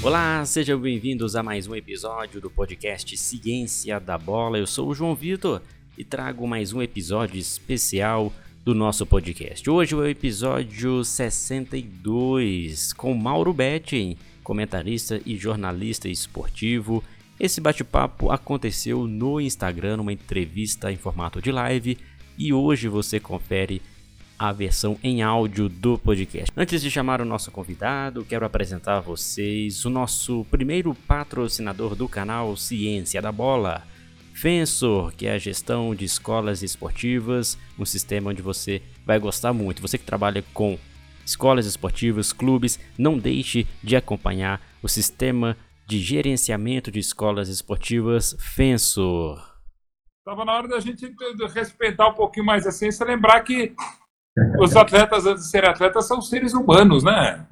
Olá, sejam bem-vindos a mais um episódio do podcast Ciência da Bola. Eu sou o João Vitor e trago mais um episódio especial do nosso podcast. Hoje é o episódio 62 com Mauro Betting, comentarista e jornalista esportivo. Esse bate-papo aconteceu no Instagram, numa entrevista em formato de live, e hoje você confere a versão em áudio do podcast. Antes de chamar o nosso convidado, quero apresentar a vocês o nosso primeiro patrocinador do canal Ciência da Bola. Fensor, que é a gestão de escolas esportivas, um sistema onde você vai gostar muito. Você que trabalha com escolas esportivas, clubes, não deixe de acompanhar o sistema de gerenciamento de escolas esportivas Fensor. Estava na hora da gente respeitar um pouquinho mais a ciência, lembrar que os atletas, antes de serem atletas, são seres humanos, né?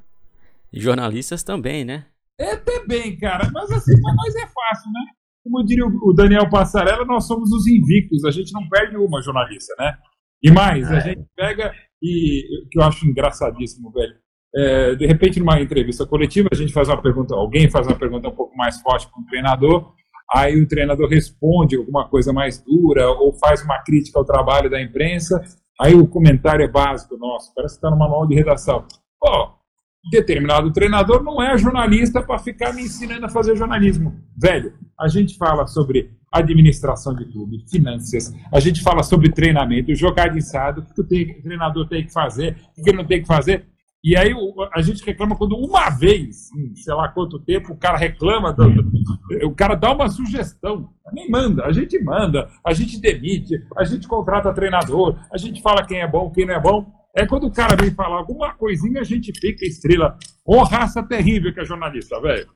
E jornalistas também, né? É também, cara. Mas assim, pra nós é fácil, né? Como diria o Daniel Passarella, nós somos os invictos. A gente não perde uma jornalista, né? E mais, a é. gente pega e que eu acho engraçadíssimo, velho. É, de repente, numa entrevista coletiva, a gente faz uma pergunta, alguém faz uma pergunta um pouco mais forte para um treinador, aí o treinador responde alguma coisa mais dura ou faz uma crítica ao trabalho da imprensa, Aí o comentário é básico nosso, parece que está no manual de redação. Ó, determinado treinador não é jornalista para ficar me ensinando a fazer jornalismo. Velho, a gente fala sobre administração de clube, finanças, a gente fala sobre treinamento, jogar de ensado, o que o treinador tem que fazer, o que ele não tem que fazer. E aí a gente reclama quando uma vez, sei lá quanto tempo, o cara reclama, o cara dá uma sugestão, nem manda, a gente manda, a gente demite, a gente contrata treinador, a gente fala quem é bom, quem não é bom. É quando o cara vem falar alguma coisinha, a gente fica estrela. Ô raça terrível que é jornalista, velho.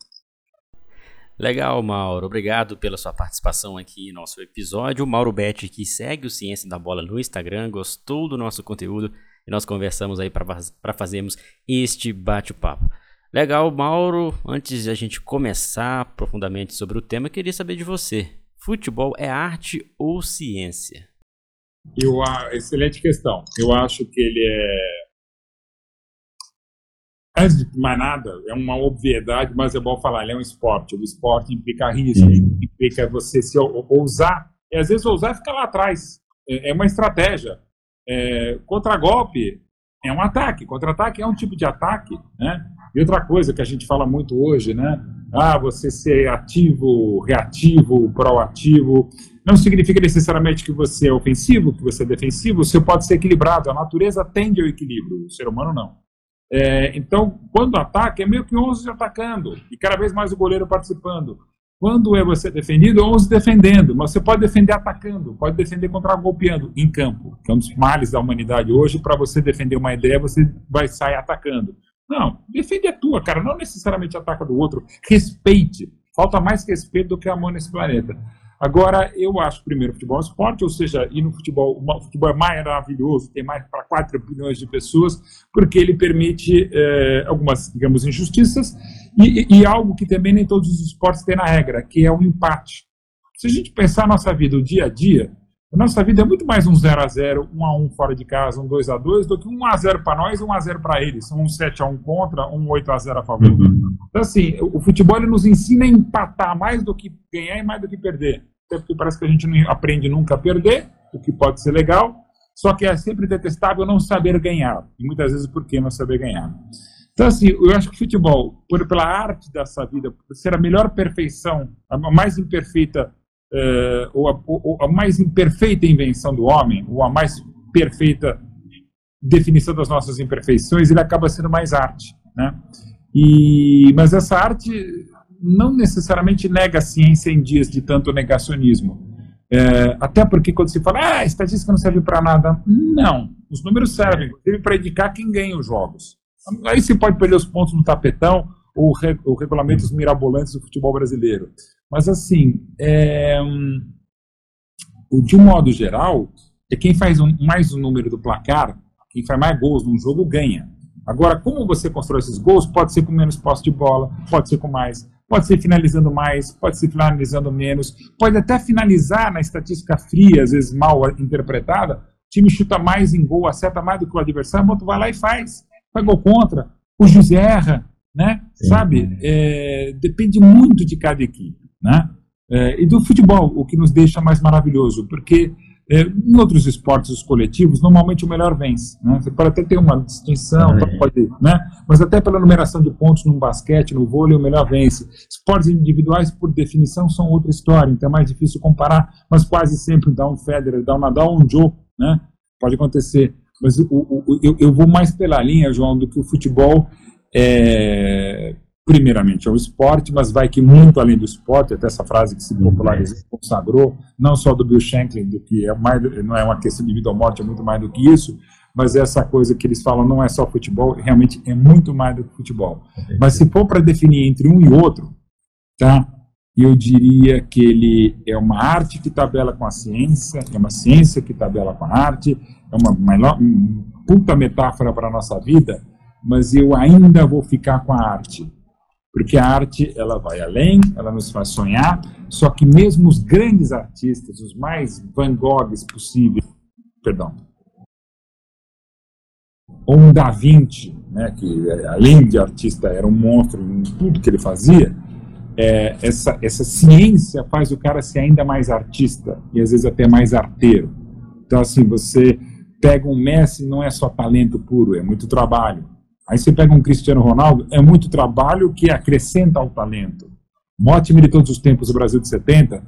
Legal, Mauro. Obrigado pela sua participação aqui no nosso episódio. O Mauro Betti, que segue o Ciência da Bola no Instagram, gostou do nosso conteúdo e nós conversamos aí para fazermos este bate-papo. Legal, Mauro. Antes de a gente começar profundamente sobre o tema, queria saber de você. Futebol é arte ou ciência? Eu, excelente questão. Eu acho que ele é. Antes de mais nada, é uma obviedade, mas é bom falar, ele é um esporte. O esporte implica risco, implica você se ousar. E às vezes ousar fica lá atrás. É, é uma estratégia. É, contra-golpe é um ataque, contra-ataque é um tipo de ataque, né? E outra coisa que a gente fala muito hoje, né? Ah, você ser ativo, reativo, proativo, não significa necessariamente que você é ofensivo, que você é defensivo, você pode ser equilibrado, a natureza tende ao equilíbrio, o ser humano não. É, então, quando ataca, é meio que 11 atacando, e cada vez mais o goleiro participando. Quando é você defendido, 11 defendendo, mas você pode defender atacando, pode defender contra-golpeando em campo, que é um dos males da humanidade hoje. Para você defender uma ideia, você vai sair atacando. Não, defende a tua, cara, não necessariamente ataca do outro. Respeite. Falta mais respeito do que amor nesse planeta. Agora, eu acho, primeiro, futebol é esporte, ou seja, e no futebol, o futebol é maravilhoso, tem mais para 4 bilhões de pessoas, porque ele permite é, algumas, digamos, injustiças e, e, algo que também nem todos os esportes têm na regra, que é o empate. Se a gente pensar a nossa vida, o dia a dia, a nossa vida é muito mais um 0 a 0 1 a 1 fora de casa, um 2 a 2 do que um 1 a 0 para nós e um 1 a 0 para eles. Um 7 a 1 contra, um 8 a 0 a favor. Uhum. Então, assim, o futebol nos ensina a empatar mais do que ganhar e mais do que perder até porque parece que a gente não aprende nunca a perder, o que pode ser legal, só que é sempre detestável não saber ganhar, e muitas vezes por que não saber ganhar. Então, assim, eu acho que o futebol, por, pela arte dessa vida, por ser a melhor perfeição, a mais imperfeita, uh, ou, a, ou a mais imperfeita invenção do homem, ou a mais perfeita definição das nossas imperfeições, ele acaba sendo mais arte, né? E, mas essa arte não necessariamente nega a ciência em dias de tanto negacionismo. É, até porque quando se fala, ah, a estatística não serve para nada. Não, os números servem, servem para indicar quem ganha os jogos. Aí se pode perder os pontos no tapetão ou, re, ou regulamentos mirabolantes do futebol brasileiro. Mas assim, é, de um modo geral, é quem faz um, mais o um número do placar, quem faz mais gols num jogo ganha. Agora, como você constrói esses gols, pode ser com menos posse de bola, pode ser com mais. Pode ser finalizando mais, pode ser finalizando menos, pode até finalizar na estatística fria, às vezes mal interpretada. O time chuta mais em gol, acerta mais do que o adversário, o outro vai lá e faz. Faz gol contra. O juiz erra. né? Sim. Sabe? É, depende muito de cada equipe, né? É, e do futebol, o que nos deixa mais maravilhoso, porque é, em outros esportes os coletivos, normalmente o melhor vence. Né? Você pode até ter uma distinção, é. pode, né? mas até pela numeração de pontos no basquete, no vôlei, o melhor vence. Esportes individuais, por definição, são outra história, então é mais difícil comparar, mas quase sempre dá um Federer, dá um Nadal, um Joe, né? pode acontecer. Mas o, o, eu, eu vou mais pela linha, João, do que o futebol é, primeiramente é o esporte, mas vai que muito além do esporte, até essa frase que se uhum. popularizou, consagrou, não só do Bill Shankly, do que é mais, não é uma questão de vida ou morte, é muito mais do que isso, mas essa coisa que eles falam não é só futebol, realmente é muito mais do que futebol. Mas se for para definir entre um e outro, tá? Eu diria que ele é uma arte que tabela com a ciência, é uma ciência que tabela com a arte, é uma, uma, uma puta metáfora para a nossa vida, mas eu ainda vou ficar com a arte porque a arte ela vai além, ela nos faz sonhar, só que mesmo os grandes artistas, os mais Van Goghs possíveis, perdão, ou um Da Vinci, né, que além de artista era um monstro em tudo que ele fazia, é, essa, essa ciência faz o cara ser ainda mais artista e às vezes até mais arteiro. Então, assim, você pega um Messi, não é só talento puro, é muito trabalho. Aí você pega um Cristiano Ronaldo, é muito trabalho que acrescenta ao talento. O maior time de todos os tempos do Brasil de 70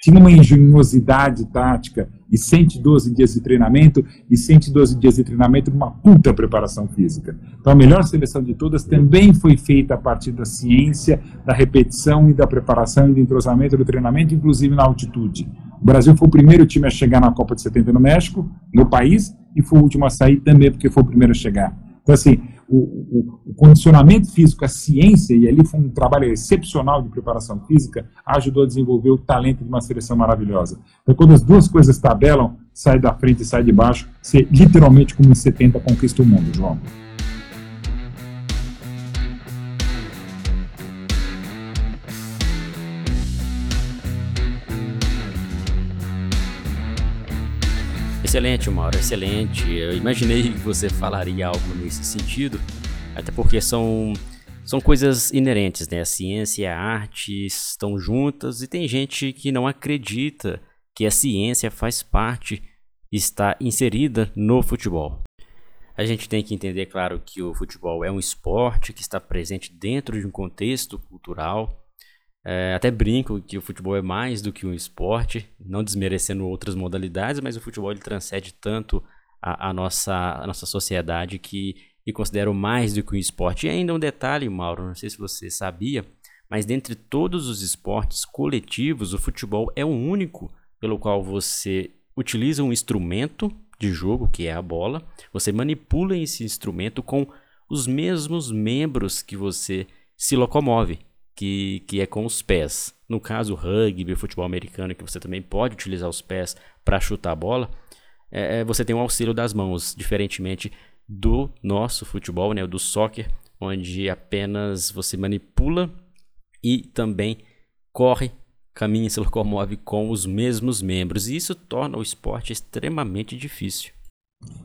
tinha uma engenhosidade tática e 112 dias de treinamento e 112 dias de treinamento numa puta preparação física. Então a melhor seleção de todas também foi feita a partir da ciência, da repetição e da preparação e do entrosamento do treinamento, inclusive na altitude. O Brasil foi o primeiro time a chegar na Copa de 70 no México, no país, e foi o último a sair também porque foi o primeiro a chegar. Então assim, o, o, o, condicionamento físico, a ciência, e ali foi um trabalho excepcional de preparação física, ajudou a desenvolver o talento de uma seleção maravilhosa. Então, quando as duas coisas tabelam, sai da frente e sai de baixo, você literalmente, como em 70, conquista o mundo, João. Excelente, Mauro, excelente. Eu imaginei que você falaria algo nesse sentido, até porque são, são coisas inerentes, né? A ciência e a arte estão juntas e tem gente que não acredita que a ciência faz parte, está inserida no futebol. A gente tem que entender, claro, que o futebol é um esporte que está presente dentro de um contexto cultural é, até brinco que o futebol é mais do que um esporte, não desmerecendo outras modalidades, mas o futebol ele transcende tanto a, a nossa, a nossa sociedade que e considero mais do que um esporte. E ainda um detalhe, Mauro, não sei se você sabia, mas dentre todos os esportes coletivos, o futebol é o único pelo qual você utiliza um instrumento de jogo, que é a bola, você manipula esse instrumento com os mesmos membros que você se locomove que, que é com os pés. No caso, o rugby, o futebol americano, que você também pode utilizar os pés para chutar a bola, é, é, você tem um auxílio das mãos, diferentemente do nosso futebol, né, do soccer, onde apenas você manipula e também corre, caminha e se locomove com os mesmos membros. E isso torna o esporte extremamente difícil.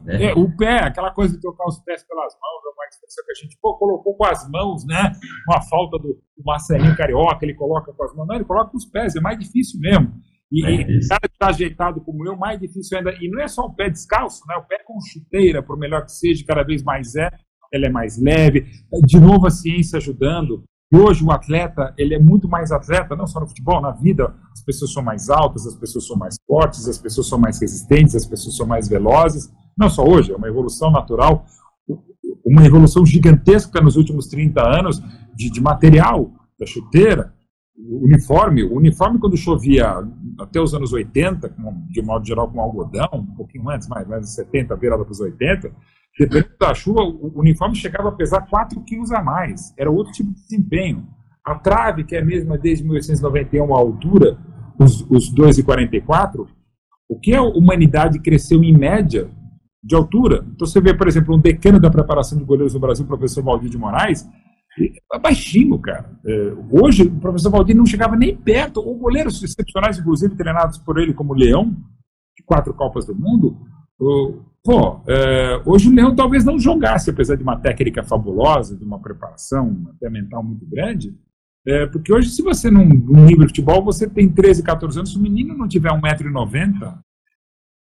É. é, o pé, aquela coisa de trocar os pés pelas mãos, é uma expressão que a gente pô, colocou com as mãos, né? Uma falta do, do Marcelinho Carioca, ele coloca com as mãos. Não, ele coloca com os pés, é mais difícil mesmo. E, é e cara que está ajeitado como eu, mais difícil ainda. E não é só o pé descalço, né? O pé com chuteira, por melhor que seja, cada vez mais é, ela é mais leve. De novo, a ciência ajudando. E hoje o atleta, ele é muito mais atleta, não só no futebol, na vida. As pessoas são mais altas, as pessoas são mais fortes, as pessoas são mais resistentes, as pessoas são mais velozes. Não só hoje, é uma evolução natural, uma evolução gigantesca nos últimos 30 anos de, de material, da chuteira, uniforme. O uniforme, quando chovia até os anos 80, de modo geral com algodão, um pouquinho antes, mais, mais 70, virada para os 80, dependendo da chuva, o uniforme chegava a pesar 4 quilos a mais. Era outro tipo de desempenho. A trave, que é a mesma desde 1891, a altura, os, os 2,44, o que a humanidade cresceu em média de altura. Então você vê, por exemplo, um decano da preparação de goleiros no Brasil, o professor Valdir de Moraes, é baixinho, cara. É, hoje, o professor Valdir não chegava nem perto, ou goleiros excepcionais, inclusive treinados por ele, como Leão, de quatro Copas do Mundo, pô, é, hoje o Leão talvez não jogasse, apesar de uma técnica fabulosa, de uma preparação até mental muito grande, é, porque hoje, se você não, não nível de futebol, você tem 13, 14 anos, se o menino não tiver 1,90m,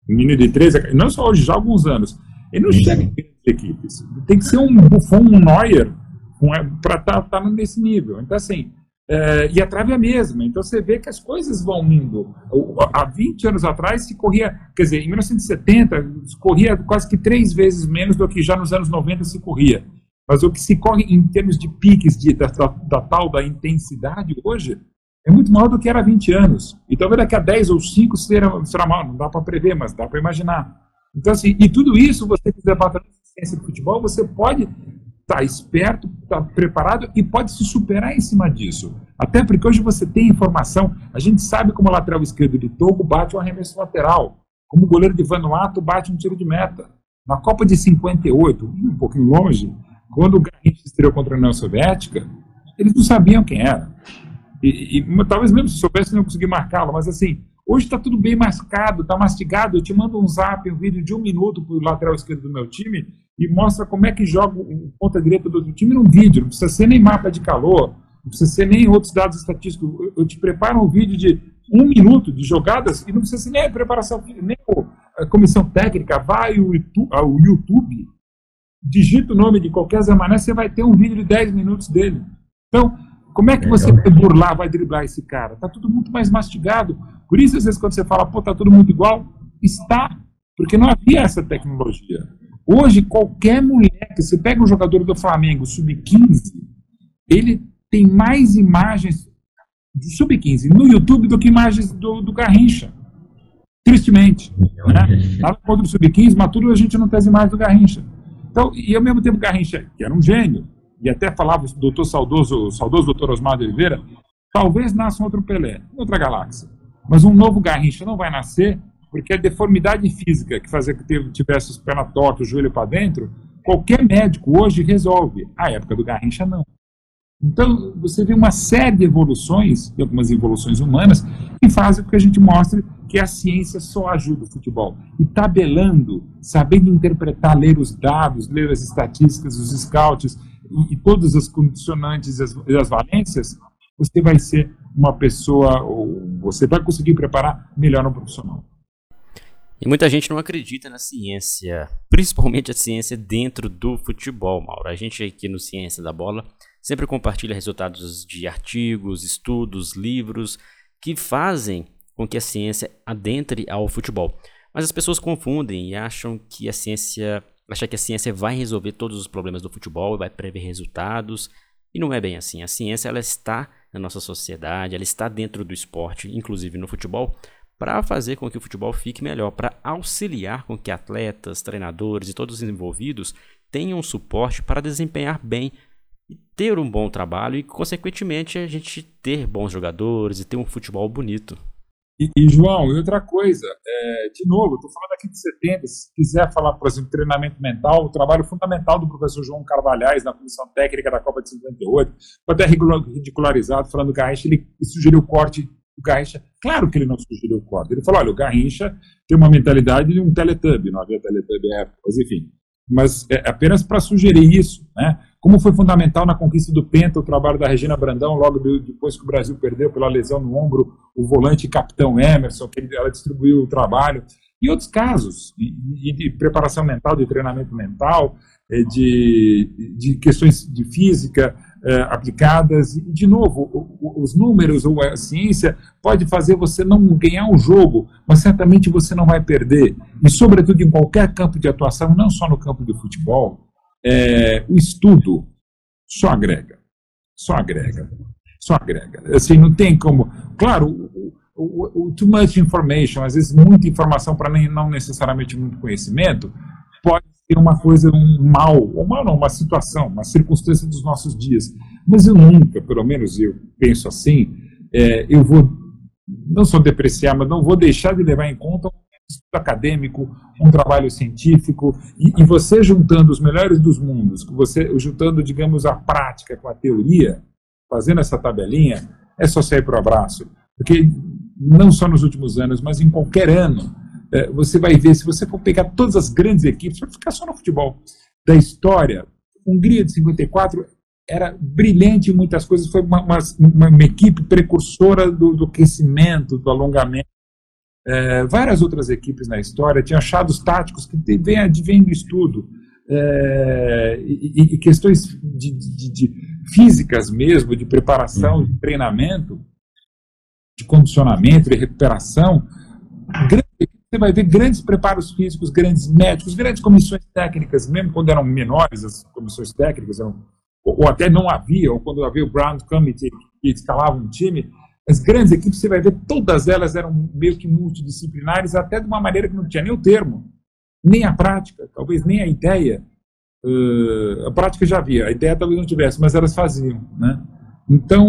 um menino de 13, não só hoje, já há alguns anos, ele não chega em equipes. Tem que ser um Buffon, um Neuer, para estar tá, tá nesse nível. Então, assim, é, e a trave é a mesma. Então você vê que as coisas vão indo. Há 20 anos atrás se corria, quer dizer, em 1970 se corria quase que três vezes menos do que já nos anos 90 se corria. Mas o que se corre em termos de piques de, da, da, da tal da intensidade hoje é muito maior do que era há 20 anos. E talvez daqui a 10 ou 5 será, será mal, não dá para prever, mas dá para imaginar. Então, assim, e tudo isso, você que debata a ciência do futebol, você pode está esperto, está preparado e pode se superar em cima disso. Até porque hoje você tem informação, a gente sabe como o lateral esquerdo de Togo bate um arremesso lateral, como o goleiro de Vanuatu bate um tiro de meta. Na Copa de 58, um pouquinho longe, quando o Garrincha estreou contra a União Soviética, eles não sabiam quem era. E, e talvez mesmo se soubessem não conseguir marcá-lo, mas assim, hoje está tudo bem mascado, está mastigado. Eu te mando um zap, um vídeo de um minuto para o lateral esquerdo do meu time, e mostra como é que joga o ponta direita do outro time num vídeo. Não precisa ser nem mapa de calor, não precisa ser nem outros dados estatísticos. Eu te preparo um vídeo de um minuto de jogadas e não precisa ser nem a preparação, nem a comissão técnica. Vai ao YouTube, digita o nome de qualquer Zé Mané, você vai ter um vídeo de 10 minutos dele. Então, como é que você vai burlar, vai driblar esse cara? Está tudo muito mais mastigado. Por isso, às vezes, quando você fala, pô, tá todo mundo igual, está, porque não havia essa tecnologia. Hoje, qualquer mulher que você pega um jogador do Flamengo sub-15, ele tem mais imagens do sub-15 no YouTube do que imagens do, do Garrincha. Tristemente. Né? Nada contra o sub-15, mas tudo a gente não tem as imagens do Garrincha. Então, e ao mesmo tempo, Garrincha, que era um gênio, e até falava o doutor saudoso, o saudoso doutor Osmar de Oliveira, talvez nasça um outro Pelé, outra galáxia. Mas um novo Garrincha não vai nascer porque a deformidade física que fazia que tivesse os pés tortos, o joelho para dentro, qualquer médico hoje resolve. A época do Garrincha, não. Então, você vê uma série de evoluções, e algumas evoluções humanas, que fazem com que a gente mostre que a ciência só ajuda o futebol. E tabelando, sabendo interpretar, ler os dados, ler as estatísticas, os scouts, e, e todas as condicionantes e as, e as valências, você vai ser uma pessoa, ou você vai conseguir preparar melhor um profissional. E muita gente não acredita na ciência, principalmente a ciência dentro do futebol, Mauro. A gente aqui no Ciência da Bola sempre compartilha resultados de artigos, estudos, livros que fazem com que a ciência adentre ao futebol. Mas as pessoas confundem e acham que a ciência, acham que a ciência vai resolver todos os problemas do futebol, vai prever resultados, e não é bem assim. A ciência ela está na nossa sociedade, ela está dentro do esporte, inclusive no futebol, para fazer com que o futebol fique melhor, para auxiliar com que atletas, treinadores e todos os envolvidos tenham suporte para desempenhar bem e ter um bom trabalho e, consequentemente, a gente ter bons jogadores e ter um futebol bonito. E, e João, e outra coisa, é, de novo, estou falando aqui de 70, se quiser falar, por exemplo, treinamento mental, o trabalho fundamental do professor João Carvalhais na comissão técnica da Copa de 58, foi até ridicularizado, falando que a ele sugeriu o corte o Garrincha, claro que ele não sugeriu o corte. Ele falou: olha, o Garrincha tem uma mentalidade de um Teletubby, não havia Teletubby época, mas enfim. Mas é apenas para sugerir isso, né? Como foi fundamental na conquista do Penta o trabalho da Regina Brandão, logo depois que o Brasil perdeu pela lesão no ombro, o volante capitão Emerson, que ela distribuiu o trabalho. E outros casos, de, de preparação mental, de treinamento mental, eh, de, de questões de física, é, aplicadas. E, de novo, os números ou a ciência pode fazer você não ganhar o jogo, mas certamente você não vai perder. E, sobretudo, em qualquer campo de atuação, não só no campo de futebol, é, o estudo só agrega. Só agrega. Só agrega. Assim, não tem como. Claro, o, o, too much information, às vezes muita informação para não necessariamente muito conhecimento, pode ter uma coisa, um mal, ou mal não, uma situação, uma circunstância dos nossos dias. Mas eu nunca, pelo menos eu penso assim, é, eu vou, não só depreciar, mas não vou deixar de levar em conta um estudo acadêmico, um trabalho científico, e, e você juntando os melhores dos mundos, você juntando, digamos, a prática com a teoria, fazendo essa tabelinha, é só sair para o abraço. Porque não só nos últimos anos, mas em qualquer ano, é, você vai ver, se você for pegar todas as grandes equipes, vai ficar só no futebol da história, Hungria de 54 era brilhante em muitas coisas, foi uma, uma, uma equipe precursora do, do crescimento, do alongamento. É, várias outras equipes na história tinham achados táticos que vêm advém do estudo. É, e, e, questões de, de, de, físicas mesmo, de preparação, de treinamento, de condicionamento, de recuperação. Você vai ver grandes preparos físicos, grandes médicos, grandes comissões técnicas, mesmo quando eram menores as comissões técnicas, eram ou, ou até não havia, ou quando havia o Ground Committee que escalava um time, as grandes equipes, você vai ver, todas elas eram meio que multidisciplinares, até de uma maneira que não tinha nem o termo, nem a prática, talvez nem a ideia. Uh, a prática já havia, a ideia talvez não tivesse, mas elas faziam. Né? Então,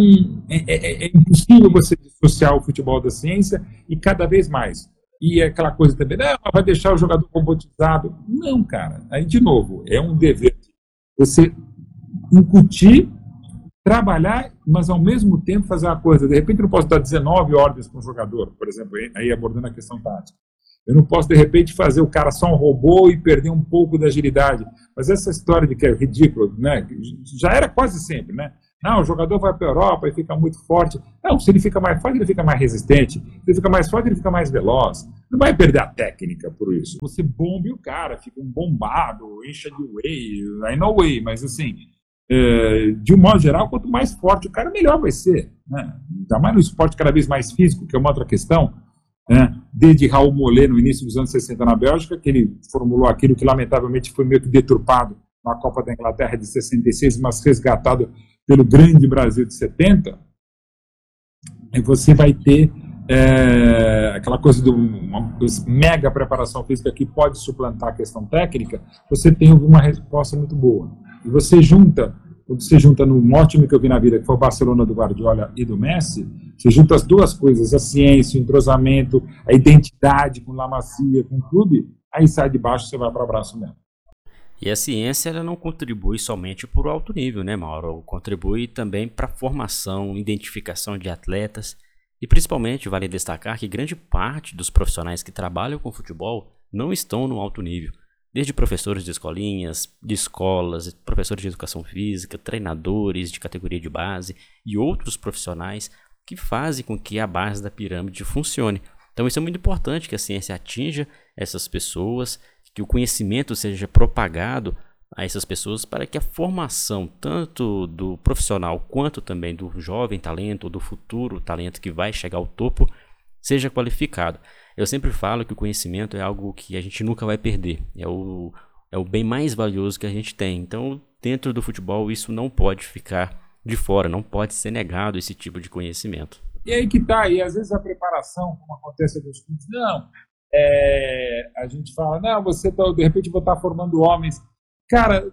é, é, é impossível você dissociar o futebol da ciência e cada vez mais. E aquela coisa também, não, vai deixar o jogador robotizado. Não, cara. Aí, de novo, é um dever. Você incutir, trabalhar, mas ao mesmo tempo fazer uma coisa. De repente eu não posso dar 19 ordens para um jogador, por exemplo, aí abordando a questão tática. Eu não posso, de repente, fazer o cara só um robô e perder um pouco da agilidade. Mas essa história de que é ridículo, né? Já era quase sempre, né? Não, o jogador vai para a Europa e fica muito forte. Não, se ele fica mais forte, ele fica mais resistente. Se ele fica mais forte, ele fica mais veloz. Não vai perder a técnica por isso. Você bombe o cara, fica um bombado, encha de whey, I know whey, mas assim, é, de um modo geral, quanto mais forte o cara, melhor vai ser. Né? Ainda mais no esporte cada vez mais físico, que é uma outra questão. Né? Desde Raul Mollet, no início dos anos 60 na Bélgica, que ele formulou aquilo que lamentavelmente foi meio que deturpado na Copa da Inglaterra de 66, mas resgatado pelo grande Brasil de 70. E você vai ter é, aquela coisa de uma mega preparação física que pode suplantar a questão técnica, você tem uma resposta muito boa. E você junta, você junta no ótimo que eu vi na vida, que foi o Barcelona do Guardiola e do Messi, você junta as duas coisas, a ciência, o entrosamento, a identidade com La Macia, com o clube, aí sai de baixo você vai para o abraço mesmo. E a ciência ela não contribui somente para o alto nível, né, Mauro? Contribui também para a formação, identificação de atletas e principalmente vale destacar que grande parte dos profissionais que trabalham com futebol não estão no alto nível desde professores de escolinhas, de escolas, professores de educação física, treinadores de categoria de base e outros profissionais que fazem com que a base da pirâmide funcione. Então isso é muito importante que a ciência atinja essas pessoas, que o conhecimento seja propagado a essas pessoas para que a formação tanto do profissional quanto também do jovem talento, do futuro talento que vai chegar ao topo, seja qualificado. Eu sempre falo que o conhecimento é algo que a gente nunca vai perder. É o, é o bem mais valioso que a gente tem. Então, dentro do futebol, isso não pode ficar de fora, não pode ser negado esse tipo de conhecimento. E aí que tá, e às vezes a preparação, como acontece nos clubes, não, é, a gente fala, não, você tá, de repente vou estar tá formando homens. Cara,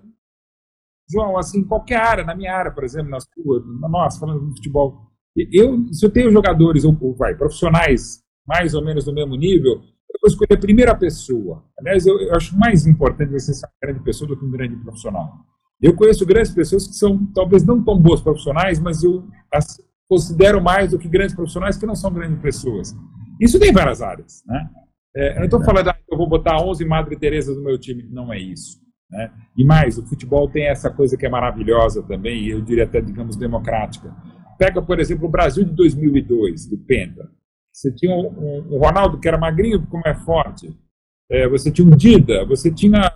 João, assim, qualquer área, na minha área, por exemplo, na sua, na nossa, falando de futebol, eu, se eu tenho jogadores, ou, ou vai, profissionais mais ou menos do mesmo nível, eu vou escolher a primeira pessoa. Aliás, eu, eu acho mais importante você ser uma grande pessoa do que um grande profissional. Eu conheço grandes pessoas que são talvez não tão boas profissionais, mas eu as considero mais do que grandes profissionais que não são grandes pessoas. Isso tem várias áreas, né? É, eu não estou falando, ah, eu vou botar 11 Madre Teresas no meu time. Não é isso. Né? E mais, o futebol tem essa coisa que é maravilhosa também, e eu diria até, digamos, democrática. Pega, por exemplo, o Brasil de 2002, do Penta. Você tinha um, um, um Ronaldo que era magrinho, como é forte. É, você tinha um Dida, você tinha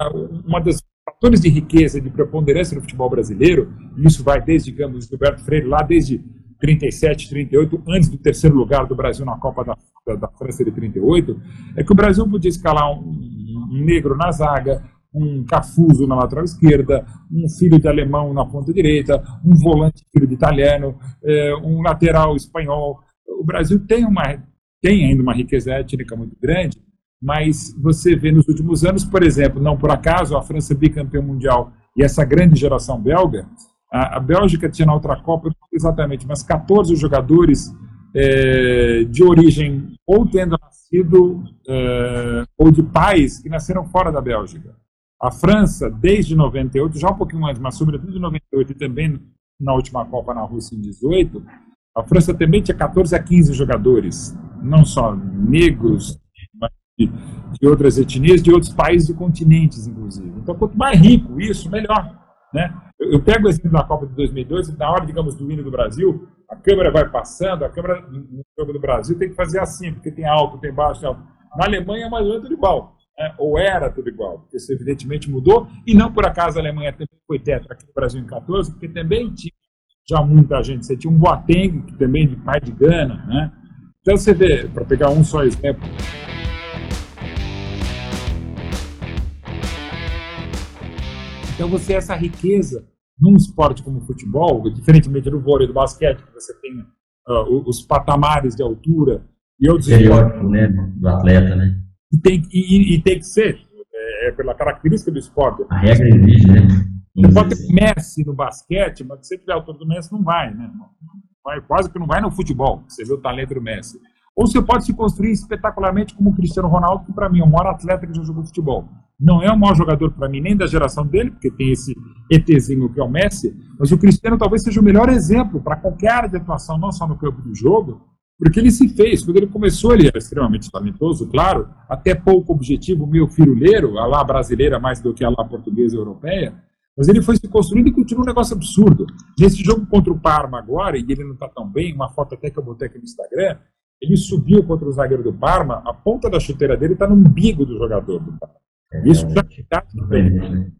uma das fatores de riqueza, de preponderância no futebol brasileiro, e isso vai desde, digamos, Gilberto Freire, lá desde 37, 38, antes do terceiro lugar do Brasil na Copa da, da, da França de 38, é que o Brasil podia escalar um, um negro na zaga, um cafuso na lateral esquerda, um filho de alemão na ponta direita, um volante filho de italiano, é, um lateral espanhol. O Brasil tem uma tem ainda uma riqueza étnica muito grande, mas você vê nos últimos anos, por exemplo, não por acaso, a França bicampeã mundial e essa grande geração belga, a, a Bélgica tinha na outra Copa exatamente mas 14 jogadores é, de origem ou tendo nascido é, ou de pais que nasceram fora da Bélgica. A França, desde 98, já um pouquinho antes, mas sobretudo em 98 e também na última Copa na Rússia em 18, a França também tinha 14 a 15 jogadores, não só negros, mas de outras etnias, de outros países e continentes, inclusive. Então, quanto mais rico isso, melhor. Né? Eu, pego o exemplo da Copa de 2002, na hora, digamos, do hino do Brasil, a câmera vai passando, a câmera no jogo do Brasil tem que fazer assim, porque tem alto, tem baixo, tem alto. Na Alemanha é mais ou menos tudo igual, né? ou era tudo igual, porque isso evidentemente mudou, e não por acaso a Alemanha também foi tetra aqui no Brasil em 14, porque também tinha já muita gente. Você tinha um Boateng, que também de pai de Gana, né? Então você vê, para pegar um só exemplo, Então você essa riqueza num esporte como o futebol, diferentemente do vôlei do basquete, que você tem uh, os patamares de altura e outros estereótipo né, do atleta, né? E tem, e, e tem que ser, é, é, pela característica do esporte. A regra exige, né? Você pode ter Messi no basquete, mas se você tiver a altura do Messi, não vai, né? Vai, quase que não vai no futebol, você vê o talento do Messi. Ou você pode se construir espetacularmente como o Cristiano Ronaldo, que para mim é o maior atleta que já jogou futebol. Não é o maior jogador para mim nem da geração dele, porque tem esse ETzinho que é o Messi, mas o Cristiano talvez seja o melhor exemplo para qualquer área de atuação, não só no campo do jogo, porque ele se fez. Quando ele começou, ele era extremamente talentoso, claro, até pouco objetivo, meio firuleiro, a lá brasileira mais do que a lá portuguesa e europeia, mas ele foi se construindo e continua um negócio absurdo. Nesse jogo contra o Parma agora, e ele não está tão bem, uma foto até que eu botei aqui no Instagram, ele subiu contra o zagueiro do Parma, a ponta da chuteira dele está no umbigo do jogador do Parma. Isso já está bem. Né?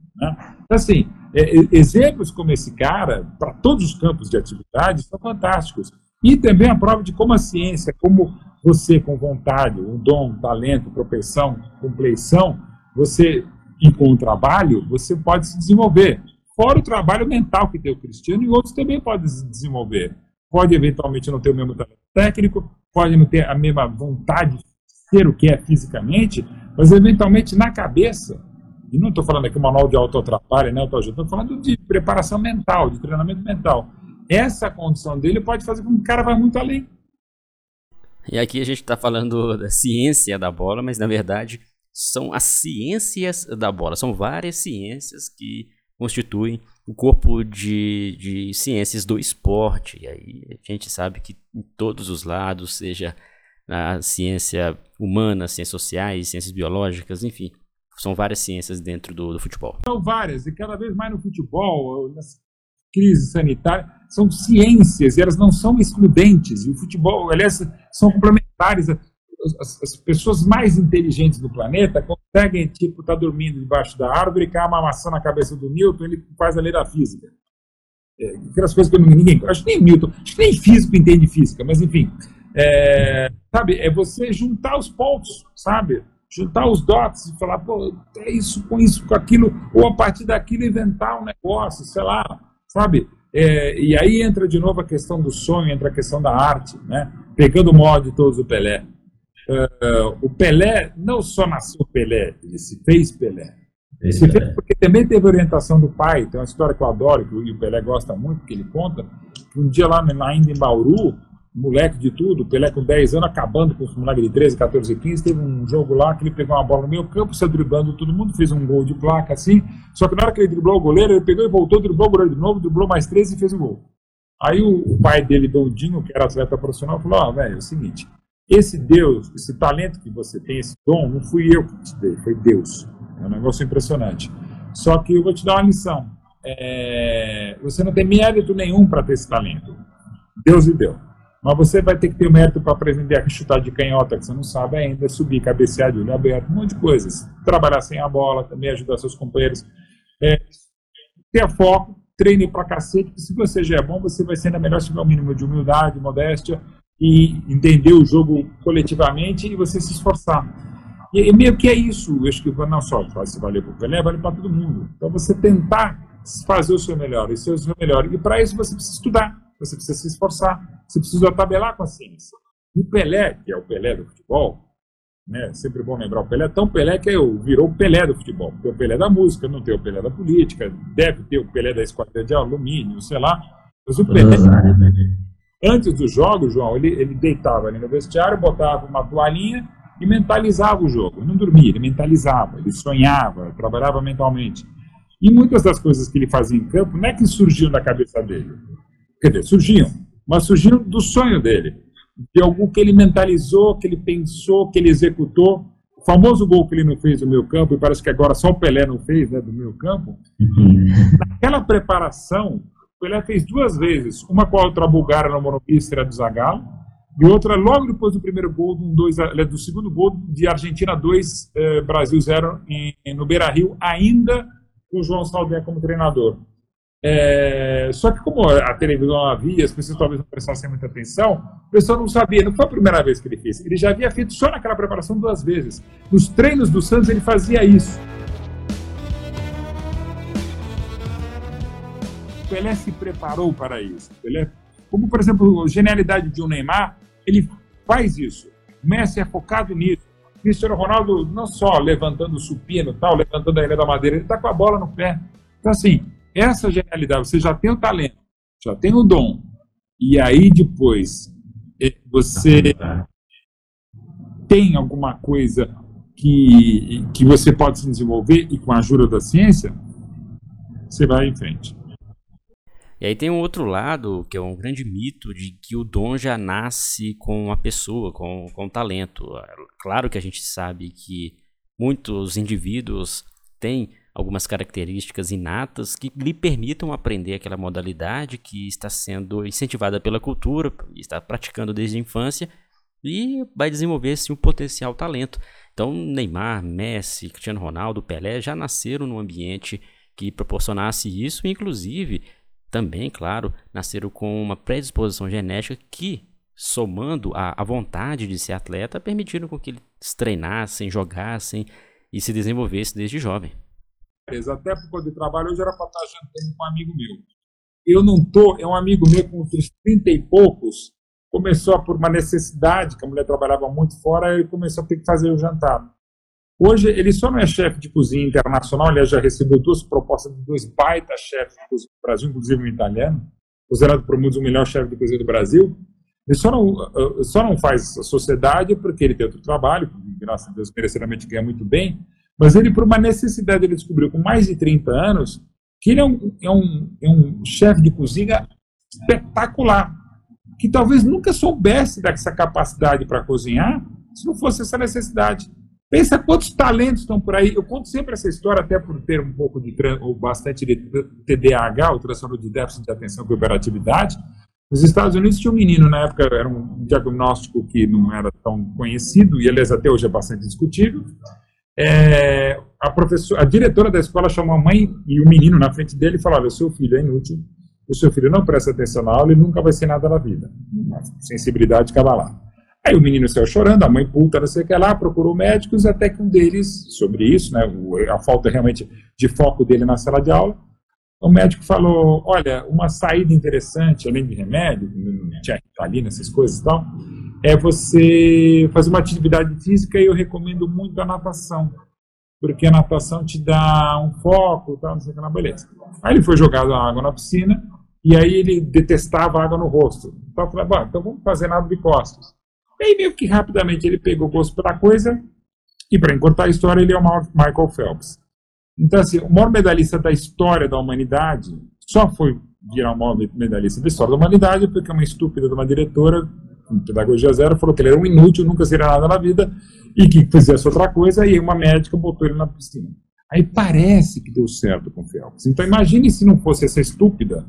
Então, assim, é, exemplos como esse cara, para todos os campos de atividade, são fantásticos. E também a prova de como a ciência, como você com vontade, um dom, um talento, propensão, compleição, você, e com o trabalho, você pode se desenvolver. Fora o trabalho mental que tem o Cristiano, e outros também podem se desenvolver. Pode eventualmente não ter o mesmo talento técnico, pode não ter a mesma vontade de ser o que é fisicamente, mas eventualmente na cabeça, e não estou falando aqui manual de autoatrapalho, né, estou falando de preparação mental, de treinamento mental. Essa condição dele pode fazer com que o cara vá muito além. E aqui a gente está falando da ciência da bola, mas na verdade são as ciências da bola. São várias ciências que constituem o corpo de, de ciências do esporte. E aí a gente sabe que em todos os lados, seja a ciência humana, ciências sociais, ciências biológicas, enfim, são várias ciências dentro do, do futebol. São várias, e cada vez mais no futebol, nas crises sanitárias, são ciências, e elas não são excludentes. E o futebol, aliás, são complementares. As, as pessoas mais inteligentes do planeta conseguem, tipo, estar tá dormindo debaixo da árvore, cair uma maçã na cabeça do Newton, ele faz a lei da física. É, aquelas coisas que ninguém. Acho que nem Newton, acho que nem físico entende física, mas enfim. É, sabe, é você juntar os pontos, sabe? Juntar os dots e falar, pô, é isso com isso, com aquilo, ou a partir daquilo inventar um negócio, sei lá, sabe? É, e aí entra de novo a questão do sonho, entra a questão da arte, né? Pegando o modo de todos o Pelé. É, o Pelé não só nasceu Pelé, ele se fez Pelé. Ele se fez porque também teve orientação do pai. Tem uma história que eu adoro, que o Pelé gosta muito, que ele conta. Que um dia lá ainda em Bauru, moleque de tudo, Pelé com 10 anos, acabando com os moleques de 13, 14, 15, teve um jogo lá que ele pegou uma bola no meio campo, saiu driblando todo mundo, fez um gol de placa assim, só que na hora que ele driblou o goleiro, ele pegou e voltou, driblou o goleiro de novo, driblou mais 13 e fez o gol. Aí o, pai dele, Dondinho, que era atleta profissional, falou, ó, oh, velho, é o seguinte, esse Deus, esse talento que você tem, esse dom, não fui eu que te dei, foi Deus. É um negócio impressionante. Só que eu vou te dar uma lição. É, você não tem mérito nenhum para ter esse talento. Deus lhe deu. Mas você vai ter que ter o mérito para aprender a chutar de canhota, que você não sabe ainda, subir, cabecear de olho aberto, um monte de coisas. Trabalhar sem a bola, também ajudar seus companheiros. É, ter foco, treine pra cacete, que se você já é bom, você vai ser ainda melhor se tiver o um mínimo de humildade, modéstia, e entender o jogo coletivamente e você se esforçar. E, e meio que é isso, eu acho que não só se valer para o Pelé, vale para todo mundo. Então você tentar fazer o seu melhor, e ser o seu melhor. E para isso você precisa estudar você precisa se esforçar, você precisa tabelar com a ciência. O Pelé, que é o Pelé do futebol, né, sempre bom lembrar o Pelé, tão Pelé que virou o Pelé do futebol. Tem o Pelé da música, não tem o Pelé da política, deve ter o Pelé da esquadra de alumínio, sei lá. Mas o Pelé, né? antes dos jogos, João, ele, ele deitava ali no vestiário, botava uma toalhinha e mentalizava o jogo. Ele não dormia, ele mentalizava, ele sonhava, trabalhava mentalmente. E muitas das coisas que ele fazia em campo não é que surgiam da cabeça dele. Quer dizer, surgiam, mas surgiam do sonho dele, de algo que ele mentalizou, que ele pensou, que ele executou. o famoso gol que ele não fez do meu campo, e parece que agora só o Pelé não fez, né, do meu campo. Uhum. Naquela preparação, o Pelé fez duas vezes, uma com a outra bulgária no Monopístera do Zagallo, e outra logo depois do primeiro gol, do, dois, do segundo gol de Argentina 2, eh, Brasil 0 no Beira-Rio, ainda com o João Saldanha como treinador. É, só que como a televisão havia, as pessoas talvez não prestassem muita atenção, o pessoal não sabia, não foi a primeira vez que ele fez. Ele já havia feito só naquela preparação duas vezes. Nos treinos do Santos ele fazia isso. O Pelé se preparou para isso. Pelé, como por exemplo, a genialidade de um Neymar, ele faz isso. O Messi é focado nisso. O Cristiano Ronaldo não só levantando o supino, tal, levantando a ilha da madeira, ele está com a bola no pé. Então assim, essa genialidade, você já tem o talento, já tem o dom, e aí depois eh, você tem alguma coisa que, que você pode se desenvolver e com a ajuda da ciência, você vai em frente. E aí tem um outro lado, que é um grande mito, de que o dom já nasce com a pessoa, com, com o talento. Claro que a gente sabe que muitos indivíduos têm algumas características inatas que lhe permitam aprender aquela modalidade que está sendo incentivada pela cultura, está praticando desde a infância e vai desenvolver-se um potencial talento. Então, Neymar, Messi, Cristiano Ronaldo, Pelé já nasceram num ambiente que proporcionasse isso, inclusive também, claro, nasceram com uma predisposição genética que, somando a, a vontade de ser atleta, permitiram com que eles treinassem, jogassem e se desenvolvessem desde jovem até por de trabalho, hoje era para estar jantando com um amigo meu. Eu não tô, é um amigo meu com uns 30 e poucos, começou por uma necessidade, que a mulher trabalhava muito fora, ele começou a ter que fazer o jantar. Hoje, ele só não é chefe de cozinha internacional, ele já recebeu duas propostas de dois baita chefes do Brasil, inclusive um italiano, considerado por muitos o melhor chefe de cozinha do Brasil. Ele só não, só não faz sociedade porque ele tem outro trabalho, graças a Deus, merecidamente ganha muito bem, mas ele, por uma necessidade, ele descobriu com mais de 30 anos que ele é um, é um, é um chefe de cozinha espetacular, que talvez nunca soubesse dessa capacidade para cozinhar se não fosse essa necessidade. Pensa quantos talentos estão por aí. Eu conto sempre essa história, até por ter um pouco de, ou bastante de TDAH, o transtorno de déficit de atenção e operatividade. Nos Estados Unidos tinha um menino, na época era um diagnóstico que não era tão conhecido, e aliás até hoje é bastante discutível, é, a, professora, a diretora da escola chamou a mãe e o menino na frente dele e falou: Olha, o seu filho é inútil, o seu filho não presta atenção na aula e nunca vai ser nada na vida. Uma sensibilidade cavalar. Aí o menino saiu chorando, a mãe puta, não sei o que lá, procurou médicos, até que um deles, sobre isso, né, a falta realmente de foco dele na sala de aula, o médico falou: Olha, uma saída interessante, além de remédio, tinha ali nessas coisas e tal é você fazer uma atividade física e eu recomendo muito a natação, porque a natação te dá um foco, tal, não sei o que, na beleza. Aí ele foi jogado a água na piscina e aí ele detestava a água no rosto. Então eu falei, bom, então vamos fazer nada de costas. E aí meio que rapidamente ele pegou gosto pela coisa e para encurtar a história ele é o Michael Phelps. Então assim, o maior medalhista da história da humanidade só foi virar o maior medalhista da história da humanidade porque uma estúpida de uma diretora com pedagogia zero, falou que ele era um inútil, nunca seria nada na vida, e que fizesse outra coisa, e uma médica botou ele na piscina. Aí parece que deu certo com o Phelps. Então imagine se não fosse essa estúpida,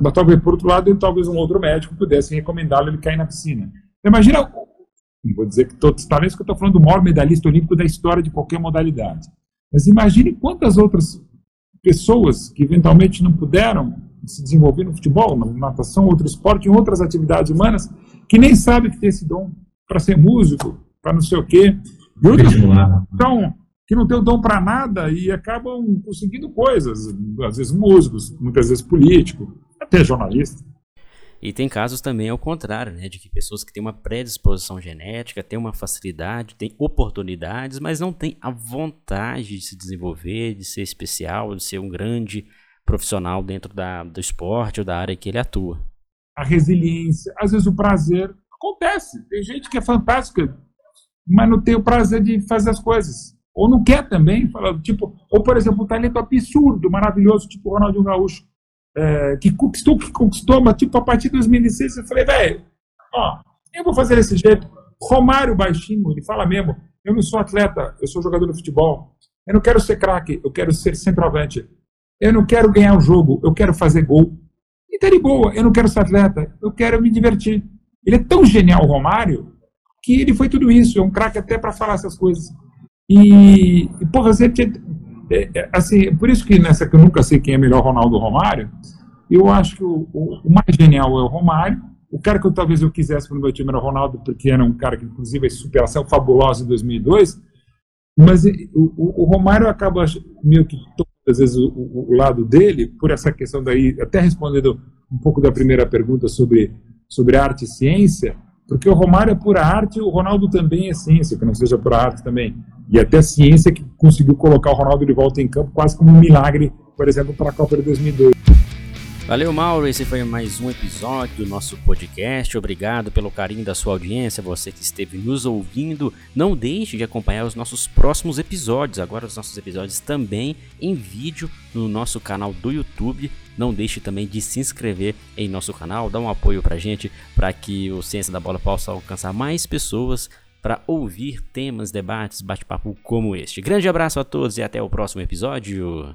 mas talvez por outro lado, talvez um outro médico pudesse recomendá-lo ele cair na piscina. Então, imagina, não vou dizer que todos os talentos que eu estou falando do maior medalhista olímpico da história de qualquer modalidade. Mas imagine quantas outras pessoas que eventualmente não puderam se desenvolver no futebol, na natação, outro esporte, em outras atividades humanas, que nem sabe que tem esse dom para ser músico, para não sei o quê. E outras então, que não tem o dom para nada e acabam conseguindo coisas, às vezes músicos, muitas vezes político, até jornalista. E tem casos também ao contrário, né, de que pessoas que têm uma predisposição genética, têm uma facilidade, têm oportunidades, mas não têm a vontade de se desenvolver, de ser especial, de ser um grande profissional dentro da, do esporte ou da área que ele atua a resiliência, às vezes o prazer. Acontece. Tem gente que é fantástica, mas não tem o prazer de fazer as coisas. Ou não quer também. Fala, tipo, ou, por exemplo, um talento absurdo, maravilhoso, tipo o Ronaldinho Gaúcho, é, que conquistou, que conquistou, mas tipo, a partir de 2006 eu falei, velho, ó, eu vou fazer desse jeito. Romário baixinho, ele fala mesmo, Eu não sou atleta, eu sou jogador de futebol. Eu não quero ser craque, eu quero ser centroavante. Eu não quero ganhar o jogo, eu quero fazer gol. E tá de boa, eu não quero ser atleta, eu quero me divertir. Ele é tão genial, o Romário, que ele foi tudo isso. É um craque até para falar essas coisas. E, e porra, você tinha, é, é, assim, por isso que nessa que eu nunca sei quem é melhor, Ronaldo ou Romário, eu acho que o, o, o, mais genial é o Romário. O cara que eu, talvez eu quisesse para o meu time era o Ronaldo, porque era um cara que, inclusive, é superação fabulosa em 2002. Mas o, o Romário acaba meio que as vezes o, o, lado dele, por essa questão daí, até respondendo um pouco da primeira pergunta sobre, sobre arte e ciência, porque o Romário é pura arte o Ronaldo também é ciência, que não seja pura arte também. E até a ciência que conseguiu colocar o Ronaldo de volta em campo quase como um milagre, por exemplo, para a Copa de 2002. Valeu, Mauro. Esse foi mais um episódio do nosso podcast. Obrigado pelo carinho da sua audiência, você que esteve nos ouvindo. Não deixe de acompanhar os nossos próximos episódios. Agora, os nossos episódios também em vídeo no nosso canal do YouTube. Não deixe também de se inscrever em nosso canal, dar um apoio pra gente, para que o Ciência da Bola possa alcançar mais pessoas para ouvir temas, debates, bate-papo como este. Grande abraço a todos e até o próximo episódio.